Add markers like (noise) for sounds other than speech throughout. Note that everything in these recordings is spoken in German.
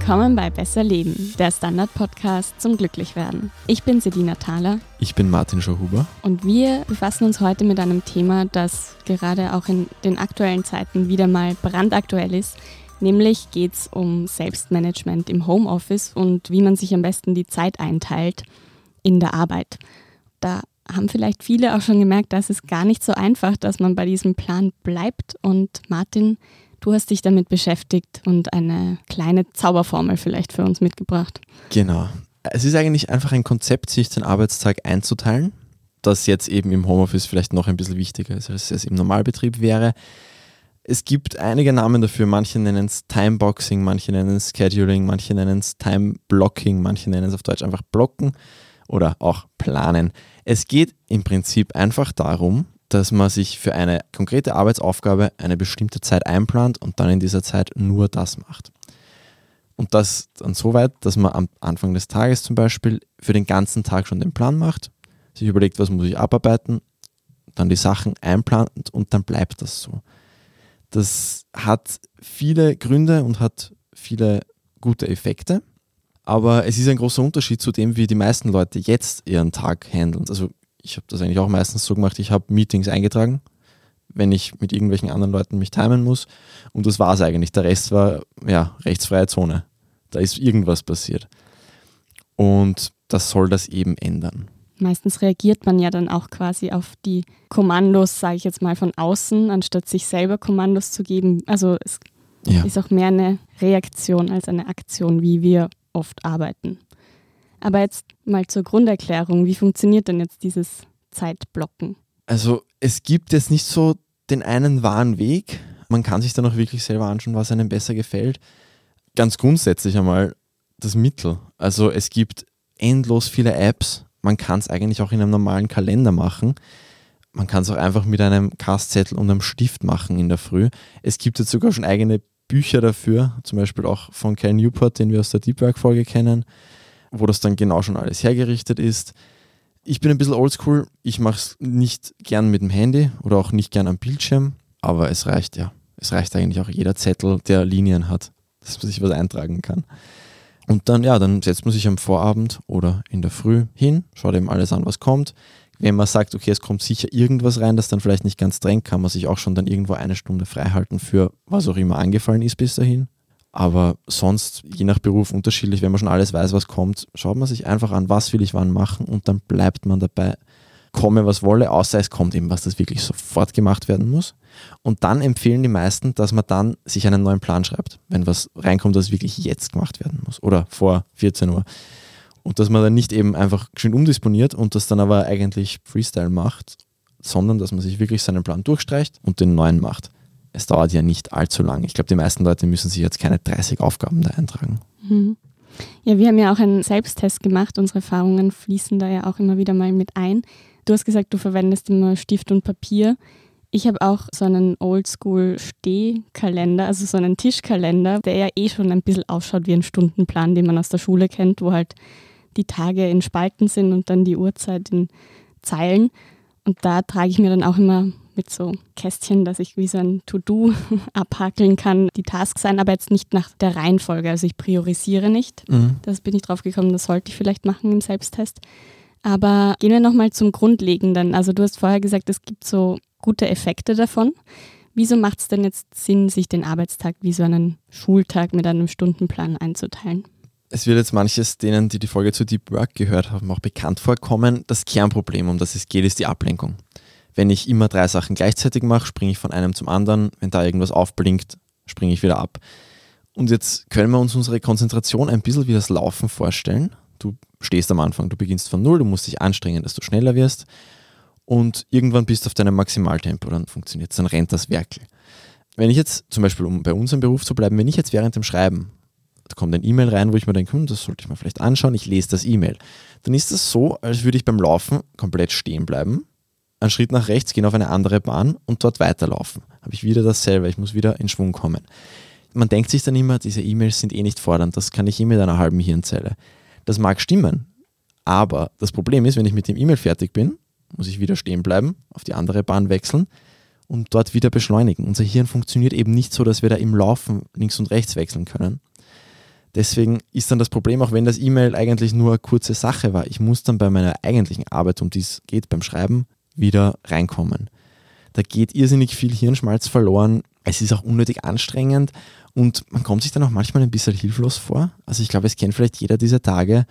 Willkommen bei Besser Leben, der Standard-Podcast zum Glücklichwerden. Ich bin Sedina Thaler. Ich bin Martin Schauhuber. Und wir befassen uns heute mit einem Thema, das gerade auch in den aktuellen Zeiten wieder mal brandaktuell ist. Nämlich geht es um Selbstmanagement im Homeoffice und wie man sich am besten die Zeit einteilt in der Arbeit. Da haben vielleicht viele auch schon gemerkt, dass es gar nicht so einfach, dass man bei diesem Plan bleibt. Und Martin, Du hast dich damit beschäftigt und eine kleine Zauberformel vielleicht für uns mitgebracht. Genau. Es ist eigentlich einfach ein Konzept, sich den Arbeitstag einzuteilen, das jetzt eben im Homeoffice vielleicht noch ein bisschen wichtiger ist, als es im Normalbetrieb wäre. Es gibt einige Namen dafür. Manche nennen es Timeboxing, manche nennen es Scheduling, manche nennen es Time Blocking, manche nennen es auf Deutsch einfach Blocken oder auch Planen. Es geht im Prinzip einfach darum, dass man sich für eine konkrete Arbeitsaufgabe eine bestimmte Zeit einplant und dann in dieser Zeit nur das macht. Und das dann so weit, dass man am Anfang des Tages zum Beispiel für den ganzen Tag schon den Plan macht, sich überlegt, was muss ich abarbeiten, dann die Sachen einplant und dann bleibt das so. Das hat viele Gründe und hat viele gute Effekte, aber es ist ein großer Unterschied zu dem, wie die meisten Leute jetzt ihren Tag handeln. Also ich habe das eigentlich auch meistens so gemacht, ich habe Meetings eingetragen, wenn ich mit irgendwelchen anderen Leuten mich timen muss. Und das war es eigentlich. Der Rest war ja rechtsfreie Zone. Da ist irgendwas passiert. Und das soll das eben ändern. Meistens reagiert man ja dann auch quasi auf die Kommandos, sage ich jetzt mal, von außen, anstatt sich selber Kommandos zu geben. Also es ja. ist auch mehr eine Reaktion als eine Aktion, wie wir oft arbeiten. Aber jetzt mal zur Grunderklärung. Wie funktioniert denn jetzt dieses Zeitblocken? Also es gibt jetzt nicht so den einen wahren Weg. Man kann sich dann auch wirklich selber anschauen, was einem besser gefällt. Ganz grundsätzlich einmal das Mittel. Also es gibt endlos viele Apps. Man kann es eigentlich auch in einem normalen Kalender machen. Man kann es auch einfach mit einem Kastzettel und einem Stift machen in der Früh. Es gibt jetzt sogar schon eigene Bücher dafür, zum Beispiel auch von Cal Newport, den wir aus der Deep Work-Folge kennen wo das dann genau schon alles hergerichtet ist. Ich bin ein bisschen oldschool. Ich mache es nicht gern mit dem Handy oder auch nicht gern am Bildschirm, aber es reicht ja. Es reicht eigentlich auch jeder Zettel, der Linien hat, dass man sich was eintragen kann. Und dann, ja, dann setzt man sich am Vorabend oder in der Früh hin, schaut eben alles an, was kommt. Wenn man sagt, okay, es kommt sicher irgendwas rein, das dann vielleicht nicht ganz drängt, kann man sich auch schon dann irgendwo eine Stunde frei halten für was auch immer angefallen ist bis dahin. Aber sonst, je nach Beruf unterschiedlich, wenn man schon alles weiß, was kommt, schaut man sich einfach an, was will ich wann machen und dann bleibt man dabei, komme was wolle, außer es kommt eben was, das wirklich sofort gemacht werden muss. Und dann empfehlen die meisten, dass man dann sich einen neuen Plan schreibt, wenn was reinkommt, das wirklich jetzt gemacht werden muss oder vor 14 Uhr. Und dass man dann nicht eben einfach schön umdisponiert und das dann aber eigentlich Freestyle macht, sondern dass man sich wirklich seinen Plan durchstreicht und den neuen macht es dauert ja nicht allzu lang. Ich glaube, die meisten Leute müssen sich jetzt keine 30 Aufgaben da eintragen. Mhm. Ja, wir haben ja auch einen Selbsttest gemacht. Unsere Erfahrungen fließen da ja auch immer wieder mal mit ein. Du hast gesagt, du verwendest immer Stift und Papier. Ich habe auch so einen Oldschool-Stehkalender, also so einen Tischkalender, der ja eh schon ein bisschen ausschaut wie ein Stundenplan, den man aus der Schule kennt, wo halt die Tage in Spalten sind und dann die Uhrzeit in Zeilen. Und da trage ich mir dann auch immer mit so Kästchen, dass ich wie so ein To-Do (laughs) abhakeln kann, die Tasks sein, aber jetzt nicht nach der Reihenfolge. Also ich priorisiere nicht. Mhm. Das bin ich drauf gekommen, das sollte ich vielleicht machen im Selbsttest. Aber gehen wir nochmal zum Grundlegenden. Also du hast vorher gesagt, es gibt so gute Effekte davon. Wieso macht es denn jetzt Sinn, sich den Arbeitstag wie so einen Schultag mit einem Stundenplan einzuteilen? Es wird jetzt manches denen, die die Folge zu Deep Work gehört haben, auch bekannt vorkommen. Das Kernproblem, um das es geht, ist die Ablenkung. Wenn ich immer drei Sachen gleichzeitig mache, springe ich von einem zum anderen. Wenn da irgendwas aufblinkt, springe ich wieder ab. Und jetzt können wir uns unsere Konzentration ein bisschen wie das Laufen vorstellen. Du stehst am Anfang, du beginnst von Null, du musst dich anstrengen, dass du schneller wirst. Und irgendwann bist du auf deinem Maximaltempo, dann funktioniert es, dann rennt das Werkel. Wenn ich jetzt, zum Beispiel um bei unserem Beruf zu bleiben, wenn ich jetzt während dem Schreiben, da kommt ein E-Mail rein, wo ich mir denke, hm, das sollte ich mir vielleicht anschauen, ich lese das E-Mail, dann ist das so, als würde ich beim Laufen komplett stehen bleiben einen Schritt nach rechts gehen auf eine andere Bahn und dort weiterlaufen. Habe ich wieder dasselbe, ich muss wieder in Schwung kommen. Man denkt sich dann immer, diese E-Mails sind eh nicht fordernd, das kann ich eh mit einer halben Hirnzelle. Das mag stimmen, aber das Problem ist, wenn ich mit dem E-Mail fertig bin, muss ich wieder stehen bleiben, auf die andere Bahn wechseln und dort wieder beschleunigen. Unser Hirn funktioniert eben nicht so, dass wir da im Laufen links und rechts wechseln können. Deswegen ist dann das Problem, auch wenn das E-Mail eigentlich nur eine kurze Sache war, ich muss dann bei meiner eigentlichen Arbeit, um die es geht, beim Schreiben, wieder reinkommen. Da geht irrsinnig viel Hirnschmalz verloren. Es ist auch unnötig anstrengend und man kommt sich dann auch manchmal ein bisschen hilflos vor. Also ich glaube, es kennt vielleicht jeder diese Tage,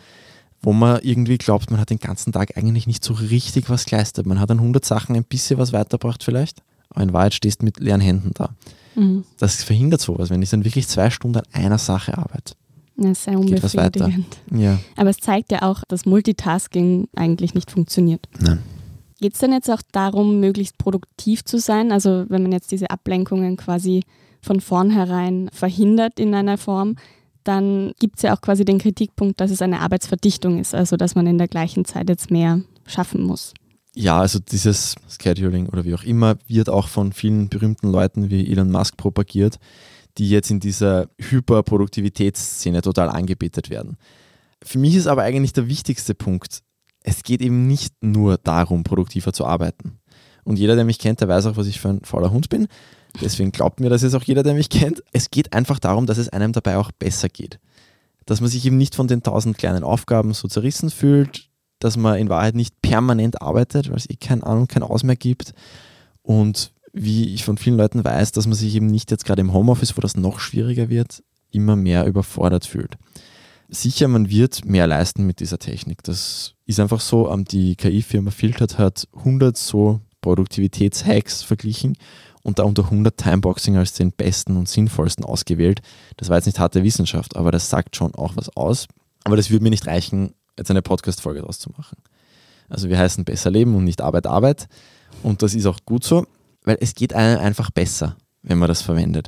wo man irgendwie glaubt, man hat den ganzen Tag eigentlich nicht so richtig was geleistet. Man hat an 100 Sachen ein bisschen was weitergebracht vielleicht, aber in Wahrheit stehst du mit leeren Händen da. Mhm. Das verhindert sowas, wenn ich dann wirklich zwei Stunden an einer Sache arbeite. Ja, sehr unbefriedigend. Ja. Aber es zeigt ja auch, dass Multitasking eigentlich nicht funktioniert. Nein. Geht es denn jetzt auch darum, möglichst produktiv zu sein? Also wenn man jetzt diese Ablenkungen quasi von vornherein verhindert in einer Form, dann gibt es ja auch quasi den Kritikpunkt, dass es eine Arbeitsverdichtung ist, also dass man in der gleichen Zeit jetzt mehr schaffen muss. Ja, also dieses Scheduling oder wie auch immer wird auch von vielen berühmten Leuten wie Elon Musk propagiert, die jetzt in dieser Hyperproduktivitätsszene total angebetet werden. Für mich ist aber eigentlich der wichtigste Punkt, es geht eben nicht nur darum, produktiver zu arbeiten. Und jeder, der mich kennt, der weiß auch, was ich für ein fauler Hund bin. Deswegen glaubt mir das jetzt auch jeder, der mich kennt. Es geht einfach darum, dass es einem dabei auch besser geht. Dass man sich eben nicht von den tausend kleinen Aufgaben so zerrissen fühlt, dass man in Wahrheit nicht permanent arbeitet, weil es eh keine Ahnung, kein Aus mehr gibt. Und wie ich von vielen Leuten weiß, dass man sich eben nicht jetzt gerade im Homeoffice, wo das noch schwieriger wird, immer mehr überfordert fühlt. Sicher, man wird mehr leisten mit dieser Technik. Das ist einfach so. Die KI-Firma Filtert hat 100 so Produktivitätshacks verglichen und da unter 100 Timeboxing als den besten und sinnvollsten ausgewählt. Das war jetzt nicht harte Wissenschaft, aber das sagt schon auch was aus. Aber das würde mir nicht reichen, jetzt eine Podcast-Folge daraus zu machen. Also wir heißen besser leben und nicht Arbeit, Arbeit. Und das ist auch gut so, weil es geht einem einfach besser, wenn man das verwendet.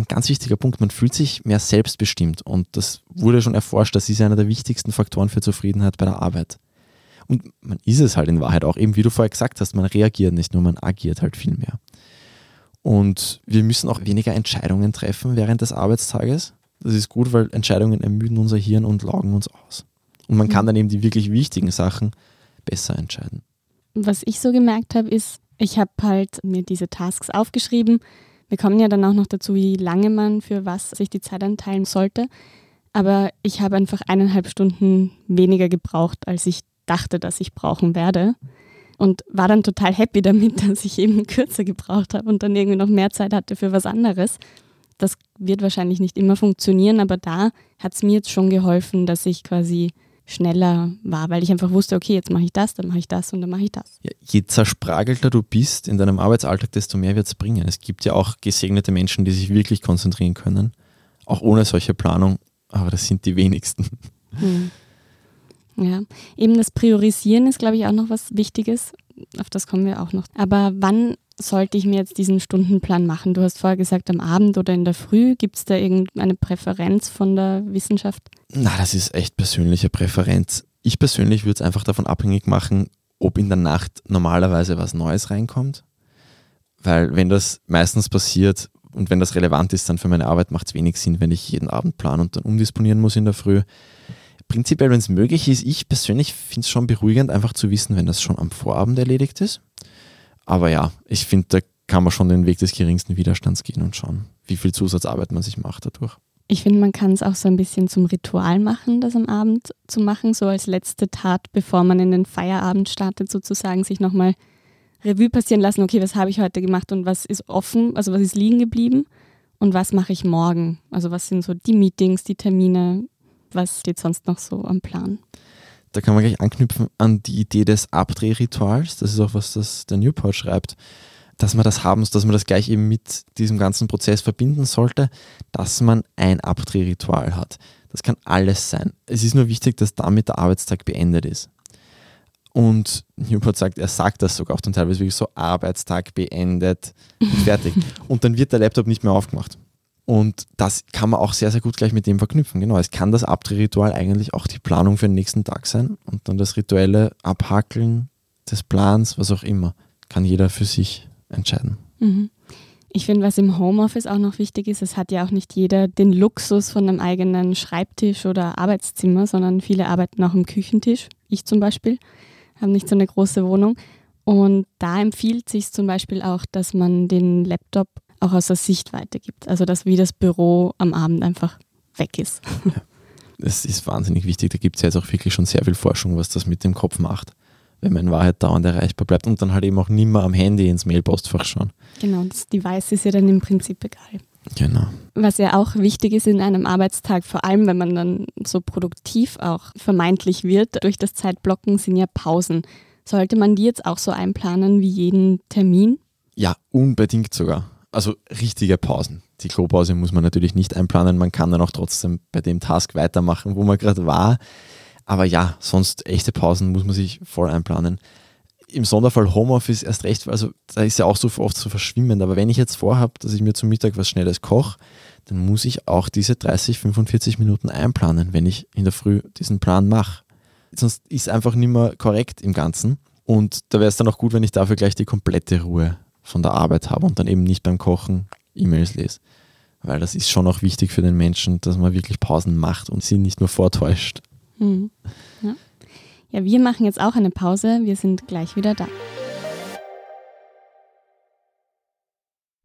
Ein ganz wichtiger Punkt, man fühlt sich mehr selbstbestimmt und das wurde schon erforscht, das ist einer der wichtigsten Faktoren für Zufriedenheit bei der Arbeit. Und man ist es halt in Wahrheit auch, eben wie du vorher gesagt hast, man reagiert nicht nur, man agiert halt viel mehr. Und wir müssen auch weniger Entscheidungen treffen während des Arbeitstages. Das ist gut, weil Entscheidungen ermüden unser Hirn und laugen uns aus. Und man kann mhm. dann eben die wirklich wichtigen Sachen besser entscheiden. Was ich so gemerkt habe, ist, ich habe halt mir diese Tasks aufgeschrieben. Wir kommen ja dann auch noch dazu, wie lange man für was sich die Zeit einteilen sollte. Aber ich habe einfach eineinhalb Stunden weniger gebraucht, als ich dachte, dass ich brauchen werde und war dann total happy (laughs) damit, dass ich eben kürzer gebraucht habe und dann irgendwie noch mehr Zeit hatte für was anderes. Das wird wahrscheinlich nicht immer funktionieren, aber da hat es mir jetzt schon geholfen, dass ich quasi schneller war, weil ich einfach wusste, okay, jetzt mache ich das, dann mache ich das und dann mache ich das. Ja, je zerspragelter du bist in deinem Arbeitsalltag, desto mehr wird es bringen. Es gibt ja auch gesegnete Menschen, die sich wirklich konzentrieren können, auch ohne solche Planung, aber das sind die wenigsten. Hm. Ja, eben das Priorisieren ist, glaube ich, auch noch was Wichtiges. Auf das kommen wir auch noch. Aber wann sollte ich mir jetzt diesen Stundenplan machen? Du hast vorher gesagt, am Abend oder in der Früh. Gibt es da irgendeine Präferenz von der Wissenschaft? Na, das ist echt persönliche Präferenz. Ich persönlich würde es einfach davon abhängig machen, ob in der Nacht normalerweise was Neues reinkommt. Weil wenn das meistens passiert und wenn das relevant ist, dann für meine Arbeit macht es wenig Sinn, wenn ich jeden Abend planen und dann umdisponieren muss in der Früh prinzipiell, wenn es möglich ist, ich persönlich finde es schon beruhigend, einfach zu wissen, wenn das schon am Vorabend erledigt ist. Aber ja, ich finde, da kann man schon den Weg des geringsten Widerstands gehen und schauen, wie viel Zusatzarbeit man sich macht dadurch. Ich finde, man kann es auch so ein bisschen zum Ritual machen, das am Abend zu machen, so als letzte Tat, bevor man in den Feierabend startet, sozusagen sich nochmal Revue passieren lassen, okay, was habe ich heute gemacht und was ist offen, also was ist liegen geblieben und was mache ich morgen? Also was sind so die Meetings, die Termine, was steht sonst noch so am Plan? Da kann man gleich anknüpfen an die Idee des Abdrehrituals. Das ist auch, was das der Newport schreibt, dass man das haben, dass man das gleich eben mit diesem ganzen Prozess verbinden sollte, dass man ein Abdrehritual hat. Das kann alles sein. Es ist nur wichtig, dass damit der Arbeitstag beendet ist. Und Newport sagt, er sagt das sogar auch dann teilweise wirklich so, Arbeitstag beendet, fertig. (laughs) Und dann wird der Laptop nicht mehr aufgemacht. Und das kann man auch sehr, sehr gut gleich mit dem verknüpfen. Genau, es kann das Abdrehritual eigentlich auch die Planung für den nächsten Tag sein und dann das rituelle Abhackeln des Plans, was auch immer, kann jeder für sich entscheiden. Mhm. Ich finde, was im Homeoffice auch noch wichtig ist, es hat ja auch nicht jeder den Luxus von einem eigenen Schreibtisch oder Arbeitszimmer, sondern viele arbeiten auch am Küchentisch. Ich zum Beispiel habe nicht so eine große Wohnung. Und da empfiehlt sich zum Beispiel auch, dass man den Laptop auch aus der Sichtweite gibt. Also dass wie das Büro am Abend einfach weg ist. Das ist wahnsinnig wichtig. Da gibt es ja jetzt auch wirklich schon sehr viel Forschung, was das mit dem Kopf macht, wenn man in Wahrheit dauernd erreichbar bleibt und dann halt eben auch nimmer am Handy ins Mailpostfach schauen. Genau, das Device ist ja dann im Prinzip egal. Genau. Was ja auch wichtig ist in einem Arbeitstag, vor allem wenn man dann so produktiv auch vermeintlich wird, durch das Zeitblocken sind ja Pausen. Sollte man die jetzt auch so einplanen wie jeden Termin? Ja, unbedingt sogar. Also richtige Pausen. Die Klopause muss man natürlich nicht einplanen. Man kann dann auch trotzdem bei dem Task weitermachen, wo man gerade war. Aber ja, sonst echte Pausen muss man sich voll einplanen. Im Sonderfall Homeoffice erst recht, also da ist ja auch so oft so verschwimmend. Aber wenn ich jetzt vorhabe, dass ich mir zum Mittag was Schnelles koche, dann muss ich auch diese 30, 45 Minuten einplanen, wenn ich in der Früh diesen Plan mache. Sonst ist einfach nicht mehr korrekt im Ganzen. Und da wäre es dann auch gut, wenn ich dafür gleich die komplette Ruhe von der Arbeit habe und dann eben nicht beim Kochen E-Mails lese. Weil das ist schon auch wichtig für den Menschen, dass man wirklich Pausen macht und sie nicht nur vortäuscht. Mhm. Ja. ja, wir machen jetzt auch eine Pause. Wir sind gleich wieder da.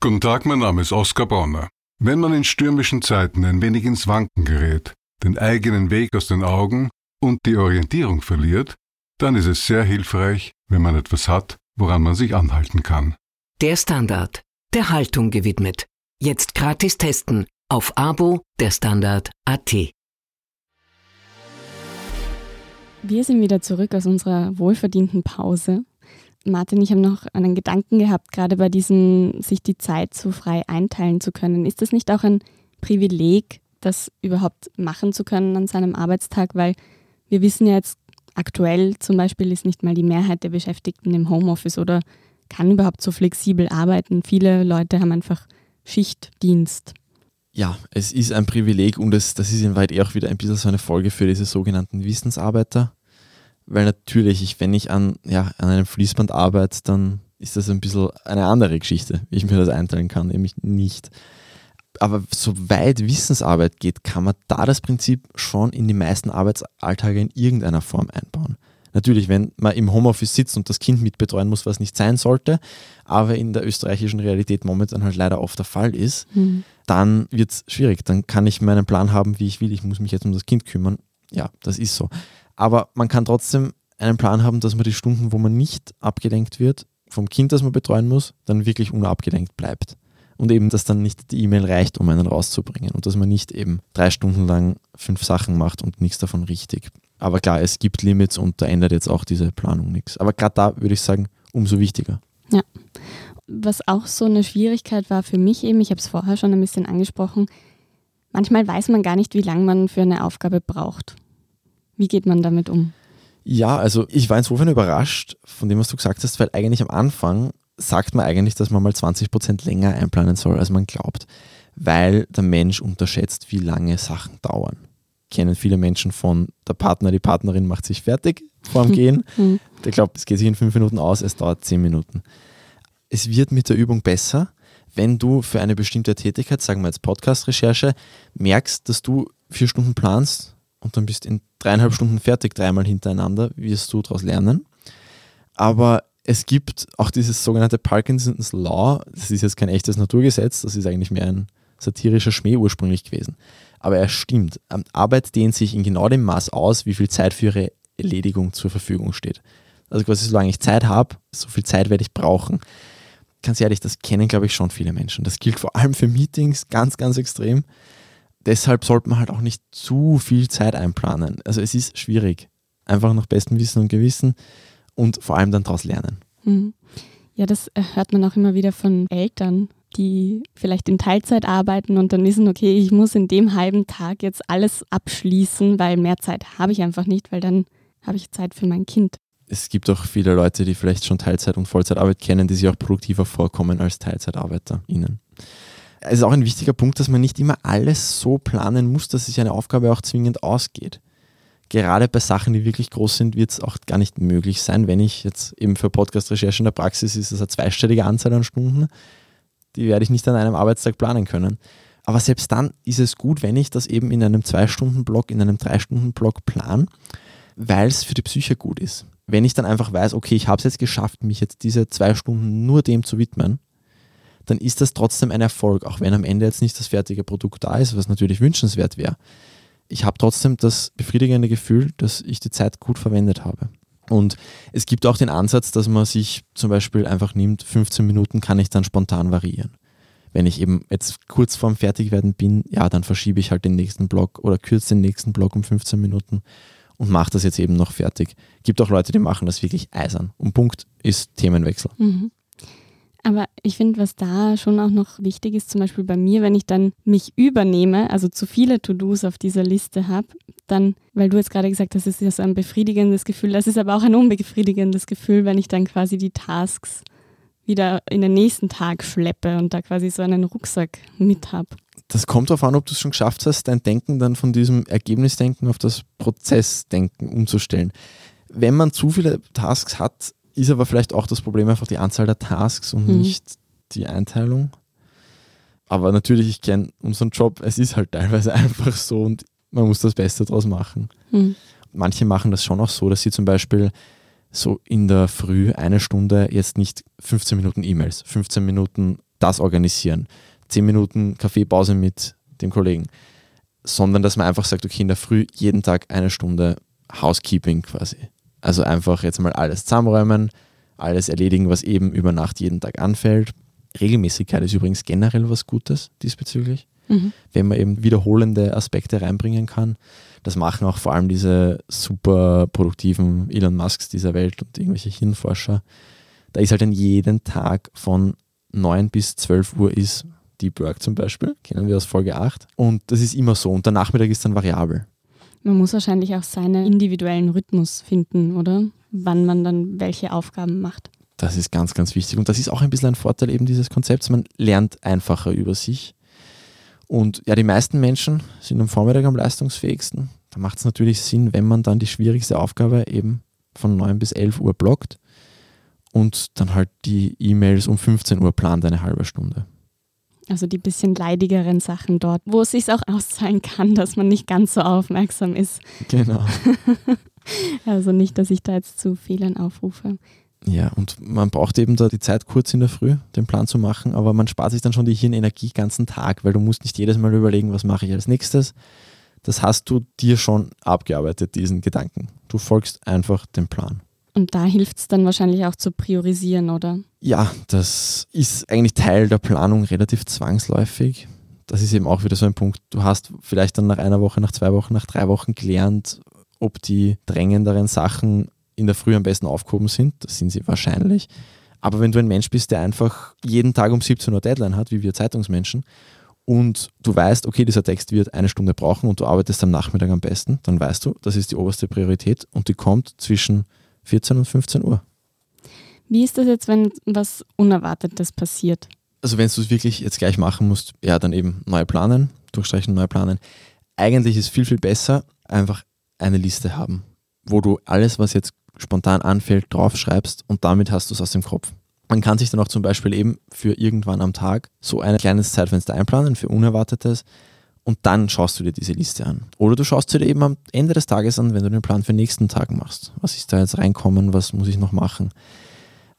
Guten Tag, mein Name ist Oskar Bonner. Wenn man in stürmischen Zeiten ein wenig ins Wanken gerät, den eigenen Weg aus den Augen und die Orientierung verliert, dann ist es sehr hilfreich, wenn man etwas hat, woran man sich anhalten kann. Der Standard, der Haltung gewidmet. Jetzt gratis testen auf Abo der Standard.at. Wir sind wieder zurück aus unserer wohlverdienten Pause. Martin, ich habe noch einen Gedanken gehabt, gerade bei diesem, sich die Zeit so frei einteilen zu können. Ist das nicht auch ein Privileg, das überhaupt machen zu können an seinem Arbeitstag? Weil wir wissen ja jetzt aktuell zum Beispiel ist nicht mal die Mehrheit der Beschäftigten im Homeoffice oder kann überhaupt so flexibel arbeiten. Viele Leute haben einfach Schichtdienst. Ja, es ist ein Privileg und es, das ist in weit auch wieder ein bisschen so eine Folge für diese sogenannten Wissensarbeiter. Weil natürlich, ich, wenn ich an, ja, an einem Fließband arbeite, dann ist das ein bisschen eine andere Geschichte, wie ich mir das einteilen kann, nämlich nicht. Aber soweit Wissensarbeit geht, kann man da das Prinzip schon in die meisten Arbeitsalltage in irgendeiner Form einbauen. Natürlich, wenn man im Homeoffice sitzt und das Kind mitbetreuen muss, was nicht sein sollte, aber in der österreichischen Realität momentan halt leider oft der Fall ist, mhm. dann wird es schwierig. Dann kann ich meinen Plan haben, wie ich will. Ich muss mich jetzt um das Kind kümmern. Ja, das ist so. Aber man kann trotzdem einen Plan haben, dass man die Stunden, wo man nicht abgelenkt wird, vom Kind, das man betreuen muss, dann wirklich unabgelenkt bleibt. Und eben, dass dann nicht die E-Mail reicht, um einen rauszubringen. Und dass man nicht eben drei Stunden lang fünf Sachen macht und nichts davon richtig. Aber klar, es gibt Limits und da ändert jetzt auch diese Planung nichts. Aber gerade da würde ich sagen, umso wichtiger. Ja. Was auch so eine Schwierigkeit war für mich eben, ich habe es vorher schon ein bisschen angesprochen, manchmal weiß man gar nicht, wie lange man für eine Aufgabe braucht. Wie geht man damit um? Ja, also ich war insofern überrascht von dem, was du gesagt hast, weil eigentlich am Anfang sagt man eigentlich, dass man mal 20 Prozent länger einplanen soll, als man glaubt, weil der Mensch unterschätzt, wie lange Sachen dauern kennen viele Menschen von der Partner, die Partnerin macht sich fertig vorm Gehen. (laughs) Hm. Der glaubt, es geht sich in fünf Minuten aus, es dauert zehn Minuten. Es wird mit der Übung besser, wenn du für eine bestimmte Tätigkeit, sagen wir jetzt Podcast-Recherche, merkst, dass du vier Stunden planst und dann bist in dreieinhalb Stunden fertig, dreimal hintereinander, wirst du daraus lernen. Aber es gibt auch dieses sogenannte Parkinson's Law, das ist jetzt kein echtes Naturgesetz, das ist eigentlich mehr ein satirischer Schmäh ursprünglich gewesen aber er stimmt. Ähm, Arbeit dehnt sich in genau dem Maß aus, wie viel Zeit für ihre Erledigung zur Verfügung steht. Also quasi, solange ich Zeit habe, so viel Zeit werde ich brauchen. Ganz ehrlich, das kennen, glaube ich, schon viele Menschen. Das gilt vor allem für Meetings ganz, ganz extrem. Deshalb sollte man halt auch nicht zu viel Zeit einplanen. Also es ist schwierig. Einfach nach bestem Wissen und Gewissen und vor allem dann daraus lernen. Mhm. Ja, das hört man auch immer wieder von Eltern, die vielleicht in Teilzeit arbeiten und dann wissen, okay, ich muss in dem halben Tag jetzt alles abschließen, weil mehr Zeit habe ich einfach nicht, weil dann habe ich Zeit für mein Kind. Es gibt auch viele Leute, die vielleicht schon Teilzeit- und Vollzeitarbeit kennen, die sich auch produktiver vorkommen als TeilzeitarbeiterInnen. Es ist auch ein wichtiger Punkt, dass man nicht immer alles so planen muss, dass sich eine Aufgabe auch zwingend ausgeht. Gerade bei Sachen, die wirklich groß sind, wird es auch gar nicht möglich sein, wenn ich jetzt eben für Podcast-Recherche in der Praxis ist es eine zweistellige Anzahl an Stunden die werde ich nicht an einem Arbeitstag planen können. Aber selbst dann ist es gut, wenn ich das eben in einem Zwei-Stunden-Block, in einem Drei-Stunden-Block plan, weil es für die Psyche gut ist. Wenn ich dann einfach weiß, okay, ich habe es jetzt geschafft, mich jetzt diese zwei Stunden nur dem zu widmen, dann ist das trotzdem ein Erfolg, auch wenn am Ende jetzt nicht das fertige Produkt da ist, was natürlich wünschenswert wäre. Ich habe trotzdem das befriedigende Gefühl, dass ich die Zeit gut verwendet habe. Und es gibt auch den Ansatz, dass man sich zum Beispiel einfach nimmt, 15 Minuten kann ich dann spontan variieren. Wenn ich eben jetzt kurz vorm Fertigwerden bin, ja, dann verschiebe ich halt den nächsten Block oder kürze den nächsten Block um 15 Minuten und mache das jetzt eben noch fertig. Gibt auch Leute, die machen das wirklich eisern. Und Punkt ist Themenwechsel. Mhm. Aber ich finde, was da schon auch noch wichtig ist, zum Beispiel bei mir, wenn ich dann mich übernehme, also zu viele To-Dos auf dieser Liste habe, dann, weil du jetzt gerade gesagt hast, es ist ja so ein befriedigendes Gefühl, das ist aber auch ein unbefriedigendes Gefühl, wenn ich dann quasi die Tasks wieder in den nächsten Tag schleppe und da quasi so einen Rucksack mit habe. Das kommt darauf an, ob du es schon geschafft hast, dein Denken dann von diesem Ergebnisdenken auf das Prozessdenken umzustellen. Wenn man zu viele Tasks hat, ist aber vielleicht auch das Problem einfach die Anzahl der Tasks und mhm. nicht die Einteilung. Aber natürlich, ich kenne unseren Job, es ist halt teilweise (laughs) einfach so und man muss das Beste draus machen. Mhm. Manche machen das schon auch so, dass sie zum Beispiel so in der Früh eine Stunde jetzt nicht 15 Minuten E-Mails, 15 Minuten das organisieren, 10 Minuten Kaffeepause mit dem Kollegen, sondern dass man einfach sagt, okay, in der Früh jeden Tag eine Stunde Housekeeping quasi. Also einfach jetzt mal alles zusammenräumen, alles erledigen, was eben über Nacht jeden Tag anfällt. Regelmäßigkeit ist übrigens generell was Gutes diesbezüglich, mhm. wenn man eben wiederholende Aspekte reinbringen kann. Das machen auch vor allem diese super produktiven Elon Musks dieser Welt und irgendwelche Hirnforscher. Da ist halt dann jeden Tag von 9 bis 12 Uhr ist Deep Work zum Beispiel, kennen wir aus Folge 8. Und das ist immer so. Und der Nachmittag ist dann variabel. Man muss wahrscheinlich auch seinen individuellen Rhythmus finden, oder? Wann man dann welche Aufgaben macht. Das ist ganz, ganz wichtig. Und das ist auch ein bisschen ein Vorteil eben dieses Konzepts. Man lernt einfacher über sich. Und ja, die meisten Menschen sind am Vormittag am leistungsfähigsten. Da macht es natürlich Sinn, wenn man dann die schwierigste Aufgabe eben von 9 bis 11 Uhr blockt und dann halt die E-Mails um 15 Uhr plant, eine halbe Stunde. Also die bisschen leidigeren Sachen dort, wo es sich auch auszahlen kann, dass man nicht ganz so aufmerksam ist. Genau. (laughs) also nicht, dass ich da jetzt zu Fehlern aufrufe. Ja, und man braucht eben da die Zeit kurz in der Früh, den Plan zu machen, aber man spart sich dann schon die Hirnenergie den ganzen Tag, weil du musst nicht jedes Mal überlegen, was mache ich als nächstes. Das hast du dir schon abgearbeitet, diesen Gedanken. Du folgst einfach dem Plan. Und da hilft es dann wahrscheinlich auch zu priorisieren, oder? Ja, das ist eigentlich Teil der Planung relativ zwangsläufig. Das ist eben auch wieder so ein Punkt. Du hast vielleicht dann nach einer Woche, nach zwei Wochen, nach drei Wochen gelernt, ob die drängenderen Sachen in der Früh am besten aufgehoben sind. Das sind sie wahrscheinlich. Aber wenn du ein Mensch bist, der einfach jeden Tag um 17 Uhr Deadline hat, wie wir Zeitungsmenschen, und du weißt, okay, dieser Text wird eine Stunde brauchen und du arbeitest am Nachmittag am besten, dann weißt du, das ist die oberste Priorität und die kommt zwischen 14 und 15 Uhr. Wie ist das jetzt, wenn was Unerwartetes passiert? Also wenn du es wirklich jetzt gleich machen musst, ja, dann eben neu planen, durchstreichen, neu planen. Eigentlich ist viel, viel besser, einfach eine Liste haben, wo du alles, was jetzt spontan anfällt, draufschreibst und damit hast du es aus dem Kopf. Man kann sich dann auch zum Beispiel eben für irgendwann am Tag so ein kleines Zeitfenster einplanen für Unerwartetes und dann schaust du dir diese Liste an. Oder du schaust sie dir eben am Ende des Tages an, wenn du den Plan für den nächsten Tag machst. Was ist da jetzt reinkommen? Was muss ich noch machen?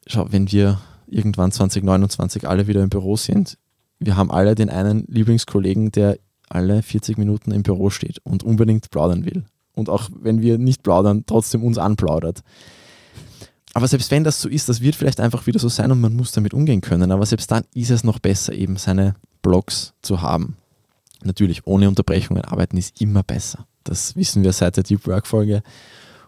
Schau, wenn wir irgendwann 2029 alle wieder im Büro sind, wir haben alle den einen Lieblingskollegen, der alle 40 Minuten im Büro steht und unbedingt plaudern will. Und auch wenn wir nicht plaudern, trotzdem uns anplaudert. Aber selbst wenn das so ist, das wird vielleicht einfach wieder so sein und man muss damit umgehen können. Aber selbst dann ist es noch besser, eben seine Blogs zu haben Natürlich, ohne Unterbrechungen arbeiten ist immer besser. Das wissen wir seit der Deep Work-Folge.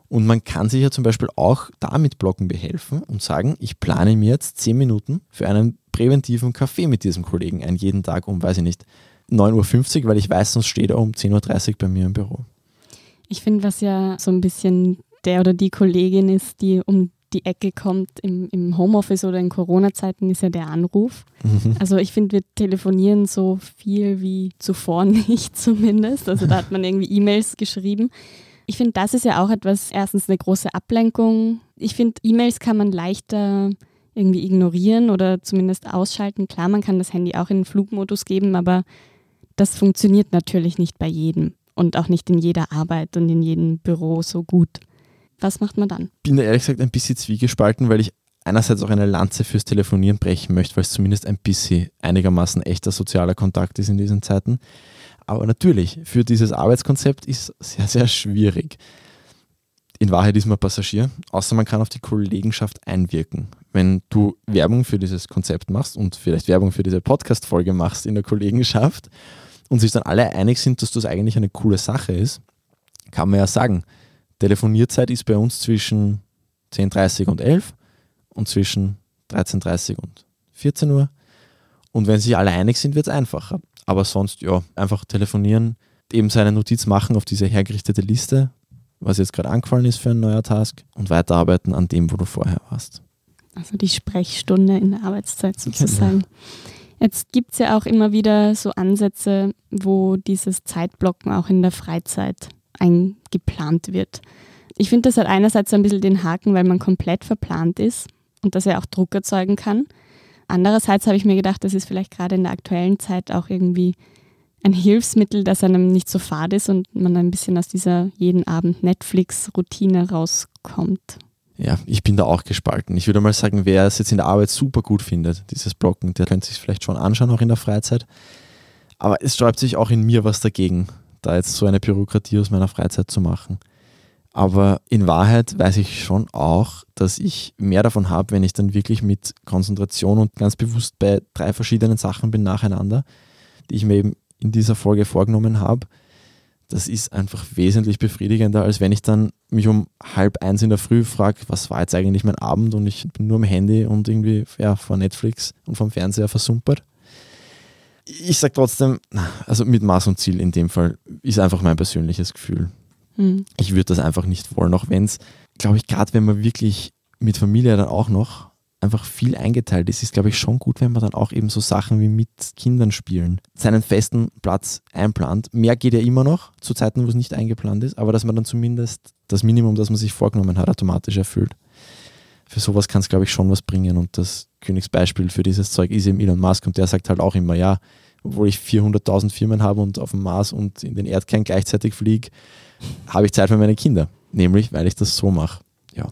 Und man kann sich ja zum Beispiel auch damit Blocken behelfen und sagen, ich plane mir jetzt 10 Minuten für einen präventiven Kaffee mit diesem Kollegen ein, jeden Tag um, weiß ich nicht, 9.50 Uhr, weil ich weiß, sonst steht er um 10.30 Uhr bei mir im Büro. Ich finde, was ja so ein bisschen der oder die Kollegin ist, die um die Ecke kommt im, im Homeoffice oder in Corona-Zeiten, ist ja der Anruf. Mhm. Also ich finde, wir telefonieren so viel wie zuvor (laughs) nicht zumindest. Also da hat man irgendwie E-Mails geschrieben. Ich finde, das ist ja auch etwas, erstens eine große Ablenkung. Ich finde, E-Mails kann man leichter irgendwie ignorieren oder zumindest ausschalten. Klar, man kann das Handy auch in den Flugmodus geben, aber das funktioniert natürlich nicht bei jedem und auch nicht in jeder Arbeit und in jedem Büro so gut. Was macht man dann? Bin da ehrlich gesagt ein bisschen zwiegespalten, weil ich einerseits auch eine Lanze fürs Telefonieren brechen möchte, weil es zumindest ein bisschen einigermaßen echter sozialer Kontakt ist in diesen Zeiten. Aber natürlich, für dieses Arbeitskonzept ist sehr, sehr schwierig. In Wahrheit ist man Passagier, außer man kann auf die Kollegenschaft einwirken. Wenn du Werbung für dieses Konzept machst und vielleicht Werbung für diese Podcast-Folge machst in der Kollegenschaft und sich dann alle einig sind, dass das eigentlich eine coole Sache ist, kann man ja sagen, Telefonierzeit ist bei uns zwischen 10.30 und 11 und zwischen 13.30 und 14 Uhr. Und wenn sich alle einig sind, wird es einfacher. Aber sonst, ja, einfach telefonieren, eben seine Notiz machen auf diese hergerichtete Liste, was jetzt gerade angefallen ist für ein neuer Task und weiterarbeiten an dem, wo du vorher warst. Also die Sprechstunde in der Arbeitszeit sozusagen. Genau. Jetzt gibt es ja auch immer wieder so Ansätze, wo dieses Zeitblocken auch in der Freizeit eingeplant wird. Ich finde, das hat einerseits so ein bisschen den Haken, weil man komplett verplant ist und das ja auch Druck erzeugen kann. Andererseits habe ich mir gedacht, das ist vielleicht gerade in der aktuellen Zeit auch irgendwie ein Hilfsmittel, das einem nicht so fad ist und man ein bisschen aus dieser jeden Abend Netflix-Routine rauskommt. Ja, ich bin da auch gespalten. Ich würde mal sagen, wer es jetzt in der Arbeit super gut findet, dieses Blocken, der könnte sich vielleicht schon anschauen, auch in der Freizeit. Aber es sträubt sich auch in mir was dagegen, da jetzt so eine Bürokratie aus meiner Freizeit zu machen. Aber in Wahrheit weiß ich schon auch, dass ich mehr davon habe, wenn ich dann wirklich mit Konzentration und ganz bewusst bei drei verschiedenen Sachen bin nacheinander, die ich mir eben in dieser Folge vorgenommen habe. Das ist einfach wesentlich befriedigender, als wenn ich dann mich um halb eins in der Früh frage, was war jetzt eigentlich mein Abend und ich bin nur am Handy und irgendwie ja, vor Netflix und vom Fernseher versumpert. Ich sage trotzdem, also mit Maß und Ziel in dem Fall ist einfach mein persönliches Gefühl. Mhm. Ich würde das einfach nicht wollen, auch wenn es, glaube ich, gerade wenn man wirklich mit Familie dann auch noch einfach viel eingeteilt ist, ist, glaube ich, schon gut, wenn man dann auch eben so Sachen wie mit Kindern spielen, seinen festen Platz einplant. Mehr geht ja immer noch zu Zeiten, wo es nicht eingeplant ist, aber dass man dann zumindest das Minimum, das man sich vorgenommen hat, automatisch erfüllt. Für sowas kann es, glaube ich, schon was bringen und das Königsbeispiel für dieses Zeug ist eben Elon Musk und der sagt halt auch immer, ja, obwohl ich 400.000 Firmen habe und auf dem Mars und in den Erdkern gleichzeitig fliege, habe ich Zeit für meine Kinder. Nämlich, weil ich das so mache. Ja.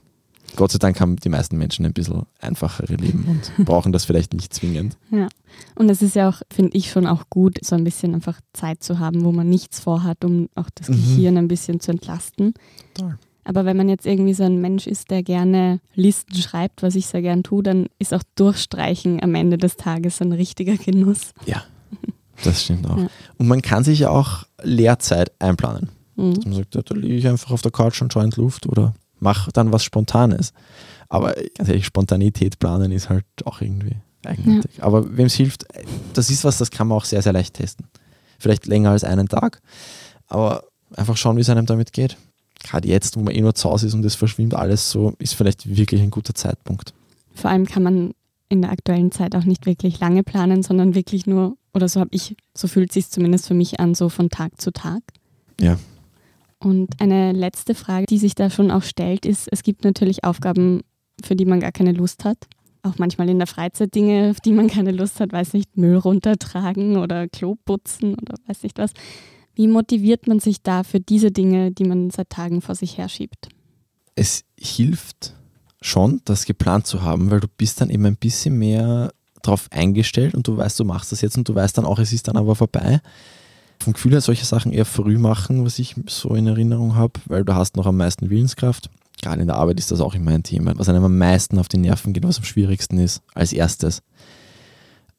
Gott sei Dank haben die meisten Menschen ein bisschen einfachere Leben und (laughs) brauchen das vielleicht nicht zwingend. Ja. Und es ist ja auch, finde ich, schon auch gut, so ein bisschen einfach Zeit zu haben, wo man nichts vorhat, um auch das mhm. Gehirn ein bisschen zu entlasten. Toll. Aber wenn man jetzt irgendwie so ein Mensch ist, der gerne Listen schreibt, was ich sehr gern tue, dann ist auch Durchstreichen am Ende des Tages ein richtiger Genuss. Ja, (laughs) das stimmt auch. Ja. Und man kann sich ja auch Lehrzeit einplanen. Mhm. Dass man sagt, ja, da liege ich einfach auf der Couch und schaue in die Luft oder mache dann was Spontanes. Aber ganz ehrlich, Spontanität planen ist halt auch irgendwie eigenartig. Ja. Aber wem es hilft, das ist was, das kann man auch sehr, sehr leicht testen. Vielleicht länger als einen Tag, aber einfach schauen, wie es einem damit geht. Gerade jetzt, wo man eh nur zu Hause ist und es verschwimmt alles so, ist vielleicht wirklich ein guter Zeitpunkt. Vor allem kann man in der aktuellen Zeit auch nicht wirklich lange planen, sondern wirklich nur, oder so habe ich, so fühlt es sich zumindest für mich an, so von Tag zu Tag. Ja, und eine letzte Frage, die sich da schon auch stellt, ist, es gibt natürlich Aufgaben, für die man gar keine Lust hat. Auch manchmal in der Freizeit Dinge, auf die man keine Lust hat, weiß nicht, Müll runtertragen oder Klo putzen oder weiß nicht was. Wie motiviert man sich da für diese Dinge, die man seit Tagen vor sich herschiebt? Es hilft schon, das geplant zu haben, weil du bist dann eben ein bisschen mehr darauf eingestellt und du weißt, du machst das jetzt und du weißt dann auch, es ist dann aber vorbei vom Gefühl her solche Sachen eher früh machen, was ich so in Erinnerung habe, weil du hast noch am meisten Willenskraft. Gerade in der Arbeit ist das auch immer ein Thema, was einem am meisten auf die Nerven geht, was am schwierigsten ist, als erstes.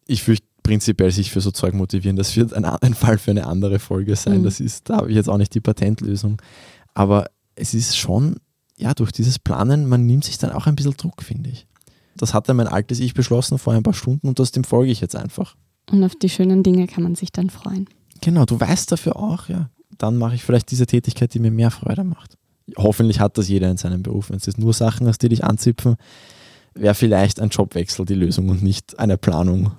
Ich fürchte prinzipiell sich für so Zeug motivieren, das wird ein, ein Fall für eine andere Folge sein. Mhm. Das ist, da habe ich jetzt auch nicht die Patentlösung. Aber es ist schon, ja, durch dieses Planen, man nimmt sich dann auch ein bisschen Druck, finde ich. Das hat dann mein altes Ich beschlossen vor ein paar Stunden und aus dem folge ich jetzt einfach. Und auf die schönen Dinge kann man sich dann freuen. Genau, du weißt dafür auch, ja, dann mache ich vielleicht diese Tätigkeit, die mir mehr Freude macht. Hoffentlich hat das jeder in seinem Beruf. Wenn es jetzt nur Sachen hast, die dich anzipfen, wäre vielleicht ein Jobwechsel die Lösung und nicht eine Planung.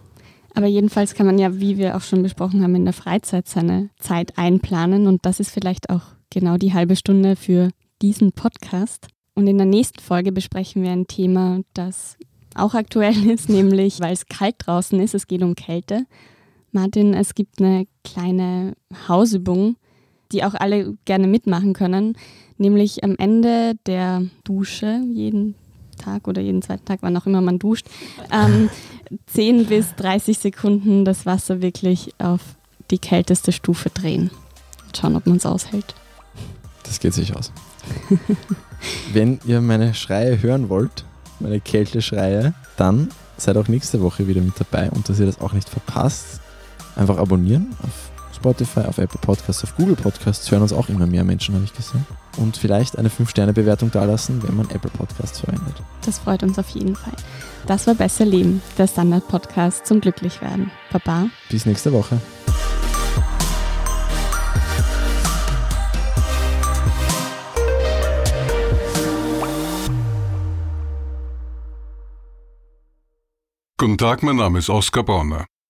Aber jedenfalls kann man ja, wie wir auch schon besprochen haben, in der Freizeit seine Zeit einplanen. Und das ist vielleicht auch genau die halbe Stunde für diesen Podcast. Und in der nächsten Folge besprechen wir ein Thema, das auch aktuell ist, (laughs) nämlich weil es kalt draußen ist, es geht um Kälte. Martin, es gibt eine kleine Hausübung, die auch alle gerne mitmachen können, nämlich am Ende der Dusche, jeden Tag oder jeden zweiten Tag, wann auch immer man duscht, ähm, (laughs) 10 bis 30 Sekunden das Wasser wirklich auf die kälteste Stufe drehen. Und schauen, ob man es aushält. Das geht sich aus. (laughs) Wenn ihr meine Schreie hören wollt, meine Kälteschreie, dann seid auch nächste Woche wieder mit dabei und dass ihr das auch nicht verpasst, einfach abonnieren auf Spotify, auf Apple Podcasts, auf Google Podcasts hören uns auch immer mehr Menschen, habe ich gesehen. Und vielleicht eine 5-Sterne-Bewertung dalassen, wenn man Apple Podcasts verwendet. Das freut uns auf jeden Fall. Das war Besser Leben, der Standard-Podcast zum Glücklichwerden. Baba. Bis nächste Woche. Guten Tag, mein Name ist Oskar Bonner.